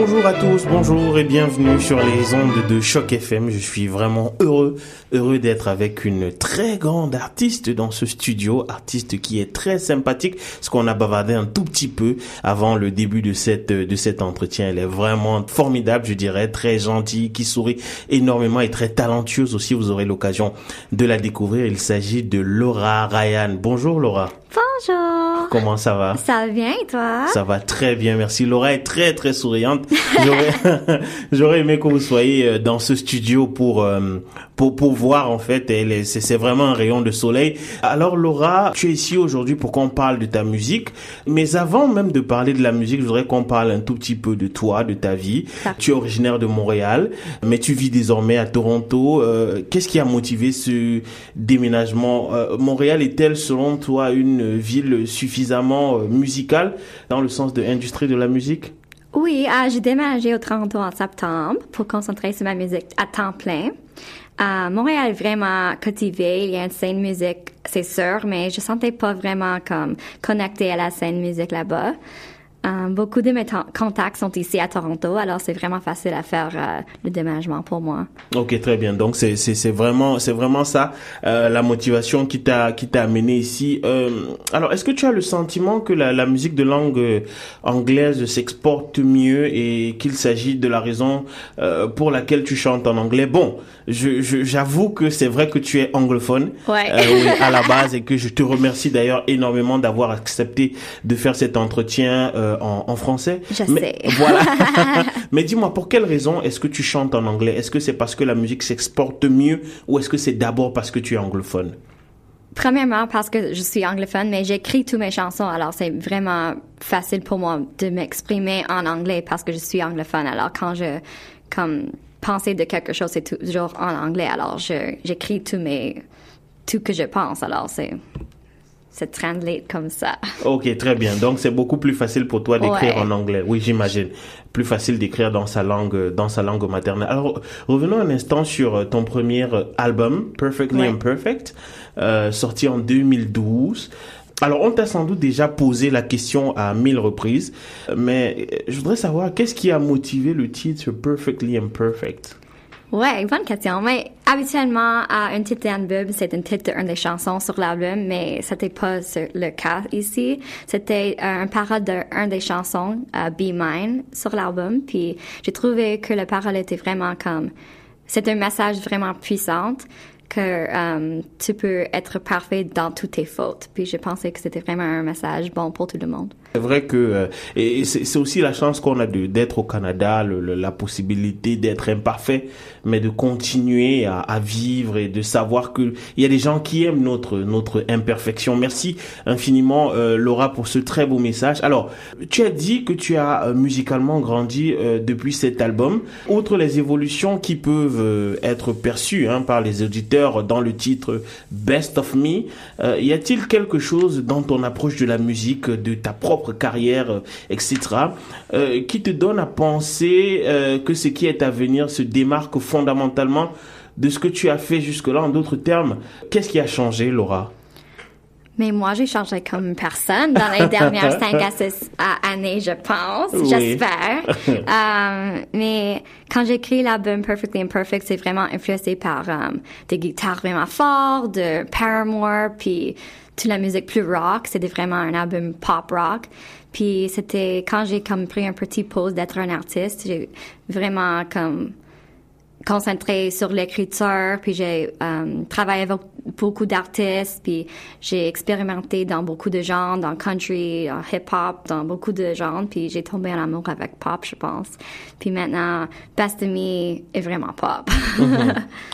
Bonjour à tous, bonjour et bienvenue sur les ondes de Choc FM. Je suis vraiment heureux, heureux d'être avec une très grande artiste dans ce studio, artiste qui est très sympathique, parce qu'on a bavardé un tout petit peu avant le début de cette de cet entretien. Elle est vraiment formidable, je dirais, très gentille, qui sourit énormément et très talentueuse aussi. Vous aurez l'occasion de la découvrir. Il s'agit de Laura Ryan. Bonjour Laura. Comment ça va? Ça va bien et toi? Ça va très bien, merci. Laura est très très souriante. J'aurais aimé que vous soyez euh, dans ce studio pour euh, pour pour voir en fait. C'est vraiment un rayon de soleil. Alors Laura, tu es ici aujourd'hui pour qu'on parle de ta musique. Mais avant même de parler de la musique, je voudrais qu'on parle un tout petit peu de toi, de ta vie. Ça. Tu es originaire de Montréal, mais tu vis désormais à Toronto. Euh, Qu'est-ce qui a motivé ce déménagement? Montréal est-elle selon toi une ville suffisamment euh, musicale dans le sens de industrie de la musique? Oui, ah, j'ai déménagé au Toronto en septembre pour concentrer sur ma musique à temps plein. À Montréal est vraiment cultivé, il y a une scène musique, c'est sûr, mais je sentais pas vraiment comme connectée à la scène musique là-bas. Euh, beaucoup de mes contacts sont ici à Toronto, alors c'est vraiment facile à faire euh, le déménagement pour moi. Ok, très bien. Donc c'est c'est vraiment c'est vraiment ça euh, la motivation qui t'a qui t'a amené ici. Euh, alors est-ce que tu as le sentiment que la la musique de langue anglaise s'exporte mieux et qu'il s'agit de la raison pour laquelle tu chantes en anglais? Bon, je je- j'avoue que c'est vrai que tu es anglophone Ouais. oui, à la base et que je te remercie d'ailleurs énormément d'avoir accepté de faire cet entretien euh, en, en français. Je Mais- sais. Voilà. Mais dis-moi, pour quelle raison est-ce que tu chantes en anglais? Est-ce que c'est parce que la musique s'exporte mieux ou est-ce que c'est d'abord parce que tu es anglophone? Premièrement, parce que je suis anglophone, mais j'écris toutes mes chansons, alors c'est vraiment facile pour moi de m'exprimer en anglais parce que je suis anglophone. Alors quand je, comme, penser de quelque chose, c'est toujours en anglais. Alors j'écris tous mes, tout que je pense. Alors c'est, c'est translate comme ça. Ok, très bien. Donc c'est beaucoup plus facile pour toi d'écrire Ouais. en anglais. Oui, j'imagine. Plus facile d'écrire dans sa langue, dans sa langue maternelle. Alors revenons un instant sur euh, ton premier euh, album, Perfectly Ouais. Imperfect, euh, sorti en 2012. Alors, on t'a sans doute déjà posé la question à mille reprises, mais je voudrais savoir qu'est-ce qui a motivé le titre Perfectly Imperfect. Ouais, bonne question. Mais habituellement, à un titre d'album, c'est un titre d'une des chansons sur l'album, mais c'était pas le cas ici. C'était euh, un parole d'un des chansons, euh, Be Mine, sur l'album. Puis j'ai trouvé que la parole était vraiment comme, c'est un message vraiment puissant que euh, tu peux être parfait dans toutes tes fautes. Puis je pensais que c'était vraiment un message bon pour tout le monde. C'est vrai que euh, et c'est aussi la chance qu'on a d'être au Canada, la possibilité d'être imparfait, mais de continuer à, vivre et de savoir que il y a des gens qui aiment notre notre imperfection. Merci infiniment euh, Laura pour ce très beau message. Alors, tu as dit que tu as musicalement grandi depuis cet album. Outre les évolutions qui peuvent être perçues hein, par les auditeurs dans le titre Best of Me, euh, y a-t-il quelque chose dans ton approche de la musique, de ta propre carrière, euh, etc., euh, qui te donne à penser que ce qui est à venir se démarque fondamentalement de ce que tu as fait jusque-là? En d'autres termes, qu'est-ce qui a changé, Laura? Mais moi, j'ai changé comme personne dans les dernières cinq à six années, je pense. Oui. J'espère. Euh, mais quand j'écris l'album Perfectly Imperfect, c'est vraiment influencé par euh, des guitares vraiment fortes, de Paramore, puis toute la musique plus rock. C'était vraiment un album pop rock. Puis c'était quand j'ai comme pris un petit pause d'être un artiste, j'ai vraiment comme concentré sur l'écriture, puis j'ai euh, travaillé avec beaucoup d'artistes, puis j'ai expérimenté dans beaucoup de genres, dans country, en hip-hop, dans beaucoup de genres, puis j'ai tombé en amour avec pop, je pense. Puis maintenant, Best of Me est vraiment pop.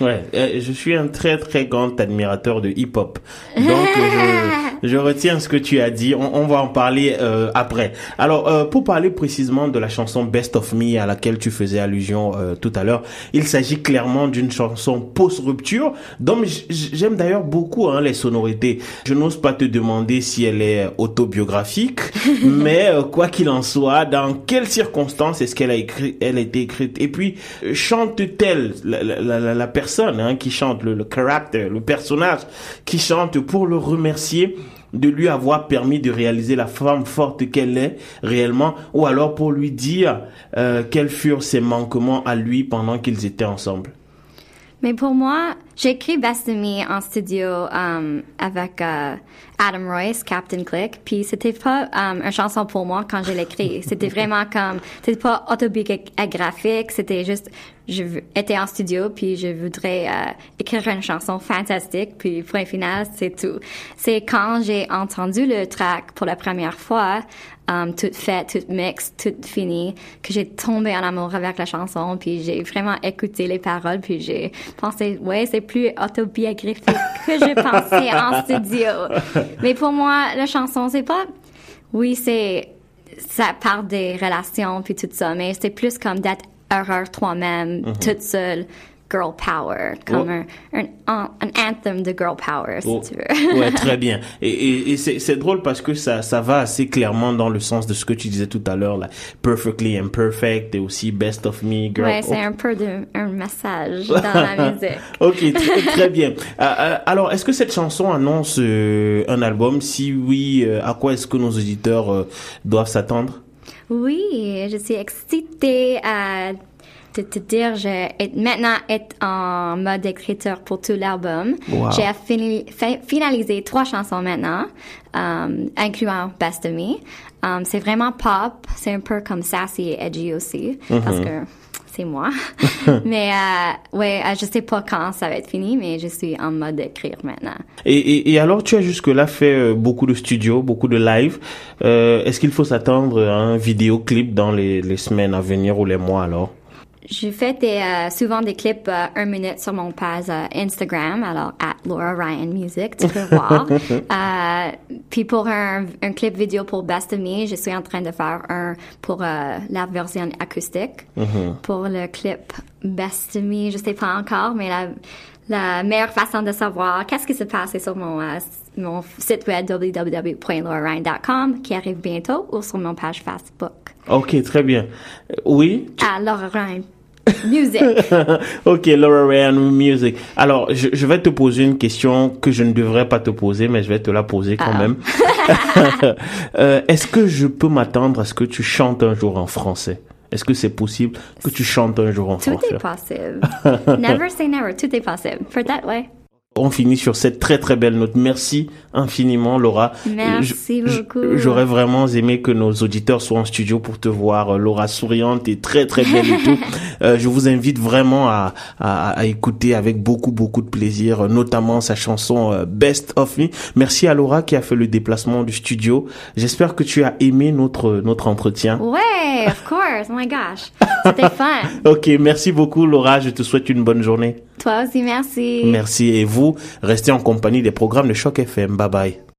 Ouais, euh, je suis un très très grand admirateur de hip-hop. Donc je, je retiens ce que tu as dit. On, on va en parler euh, après. Alors pour parler précisément de la chanson Best of Me à laquelle tu faisais allusion tout à l'heure, il s'agit clairement d'une chanson post-rupture. Donc j'aime d'ailleurs beaucoup hein, les sonorités. Je n'ose pas te demander si elle est autobiographique, mais euh, quoi qu'il en soit, dans quelles circonstances est-ce qu'elle a écrit, elle a été écrite? Et puis chante-t-elle la, la, la, personne hein, qui chante, le, le caractère, le personnage qui chante pour le remercier? De lui avoir permis de réaliser la femme forte qu'elle est réellement, ou alors pour lui dire euh, quels furent ses manquements à lui pendant qu'ils étaient ensemble. Mais pour moi, j'ai écrit Best of Me en studio um, avec uh, Adam Royce, Captain Click. Puis c'était pas um, une chanson pour moi quand je l'écris. C'était vraiment comme, c'était pas autobiographique. C'était juste, je étais en studio puis je voudrais uh, écrire une chanson fantastique. Puis point final, c'est tout. C'est quand j'ai entendu le track pour la première fois, um, toute faite, toute mixte, toute finie, que j'ai tombé en amour avec la chanson, puis j'ai vraiment écouté les paroles, puis j'ai pensé, ouais, c'est plus autobiographique que je pensais en studio. Mais pour moi, la chanson, c'est pas, oui, c'est, ça parle des relations, puis tout ça, mais c'est plus comme d'être heureux toi-même, mm-hmm. toute seule, girl power, comme un, un, anthem de girl power, si tu veux. ouais, très bien. Et, et, et c'est drôle parce que ça, ça va assez clairement dans le sens de ce que tu disais tout à l'heure, là. Perfectly Imperfect et aussi Best of Me, girl. Ouais, c'est un peu de, un message dans la musique. ok, très, très bien. Euh, euh, alors, est-ce que cette chanson annonce euh, un album? Si oui, à quoi est-ce que nos auditeurs doivent s'attendre? Oui, je suis excitée à de te dire, je maintenant être en mode écriture pour tout l'album. J'ai finalisé trois chansons maintenant, um, incluant Best of Me. Um, c'est vraiment pop, c'est un peu comme sassy et edgy aussi, parce mm-hmm. que c'est moi. mais euh, ouais, euh, je sais pas quand ça va être fini, mais je suis en mode d'écrire maintenant. Et, et, et, alors, tu as jusque-là fait euh, beaucoup de studio, beaucoup de live. Euh, Est-ce qu'il faut s'attendre à un vidéoclip dans les, les semaines à venir ou les mois alors? Je fais des, euh, souvent des clips euh, un minute sur mon page euh, Instagram, alors at Laura Ryan Music, tu peux voir. puis pour un, un, clip vidéo pour Best of Me, je suis en train de faire un pour la version acoustique. Mm-hmm. Pour le clip Best of Me, je sais pas encore, mais la, la meilleure façon de savoir qu'est-ce qui se passe sur mon, mon site web www.lauraryan.com qui arrive bientôt ou sur mon page Facebook. Ok, très bien. Oui. À Laura Ryan Music. ok, Laura Ryan Music. Alors, je, je, vais te poser une question que je ne devrais pas te poser, mais je vais te la poser quand ah. même. euh, Est-ce que je peux m'attendre à ce que tu chantes un jour en français? Est-ce que c'est possible que tu chantes un jour en français Tout est possible. never say never. Tout est possible. For that way. On finit sur cette très très belle note. Merci infiniment, Laura. Merci beaucoup. J'aurais vraiment aimé que nos auditeurs soient en studio pour te voir, euh, Laura souriante et très très belle et tout. Euh, je vous invite vraiment à, à, à, écouter avec beaucoup beaucoup de plaisir, notamment sa chanson euh, Best of Me. Merci à Laura qui a fait le déplacement du studio. J'espère que tu as aimé notre notre entretien. Ouais, of course. Oh my gosh, c'était fun. ok, merci beaucoup, Laura. Je te souhaite une bonne journée. Merci. Merci et vous, restez en compagnie des programmes de Choc FM. Bye bye.